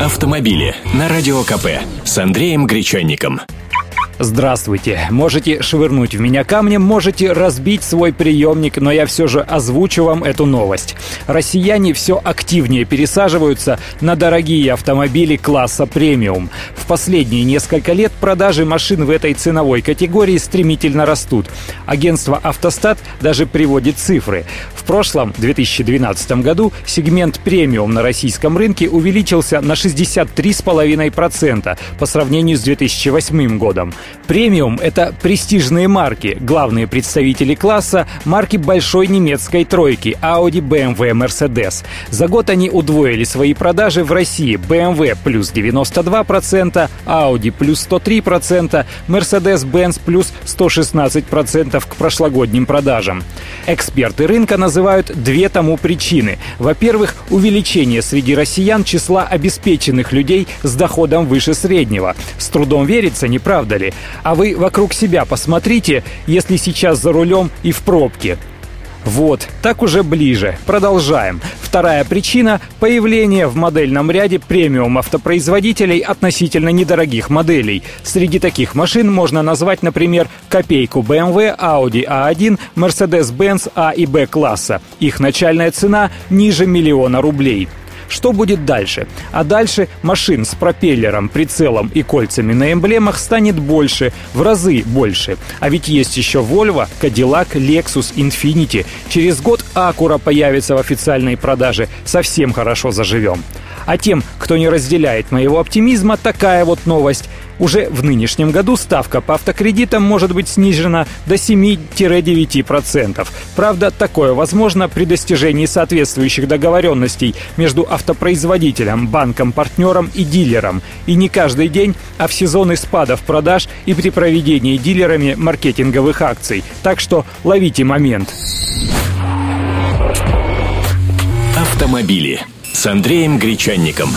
Автомобили на Радио КП с Андреем Гречанником. Здравствуйте. Можете швырнуть в меня камнем, можете разбить свой приемник, но я все же озвучу вам эту новость. Россияне все активнее пересаживаются на дорогие автомобили класса премиум. В последние несколько лет продажи машин в этой ценовой категории стремительно растут. Агентство «Автостат» даже приводит цифры. В прошлом, 2012 году, сегмент премиум на российском рынке увеличился на 63,5% по сравнению с 2008 годом. Премиум — это престижные марки, главные представители класса — марки большой немецкой тройки Audi, BMW, Mercedes. За год они удвоили свои продажи в России. BMW плюс 92%, Audi плюс 103%, Mercedes-Benz плюс 116% к прошлогодним продажам. Эксперты рынка называют две тому причины. Во-первых, увеличение среди россиян числа обеспеченных людей с доходом выше среднего. С трудом верится, не правда ли? А вы вокруг себя посмотрите, если сейчас за рулем и в пробке. Вот, так уже ближе. Продолжаем. Вторая причина – появление в модельном ряде премиум автопроизводителей относительно недорогих моделей. Среди таких машин можно назвать, например, копейку BMW, Audi A1, Mercedes-Benz A и B класса. Их начальная цена ниже миллиона рублей. Что будет дальше? А дальше машин с пропеллером, прицелом и кольцами на эмблемах станет больше, в разы больше. А ведь есть еще Volvo, Cadillac, Lexus, Infiniti. Через год Acura появится в официальной продаже. Совсем хорошо заживем. А тем, кто не разделяет моего оптимизма, такая вот новость. Уже в нынешнем году ставка по автокредитам может быть снижена до 7-9%. Правда, такое возможно при достижении соответствующих договоренностей между автопроизводителем, банком, партнером и дилером. И не каждый день, а в сезоны спадов продаж и при проведении дилерами маркетинговых акций. Так что ловите момент. Автомобили с Андреем Гречанником.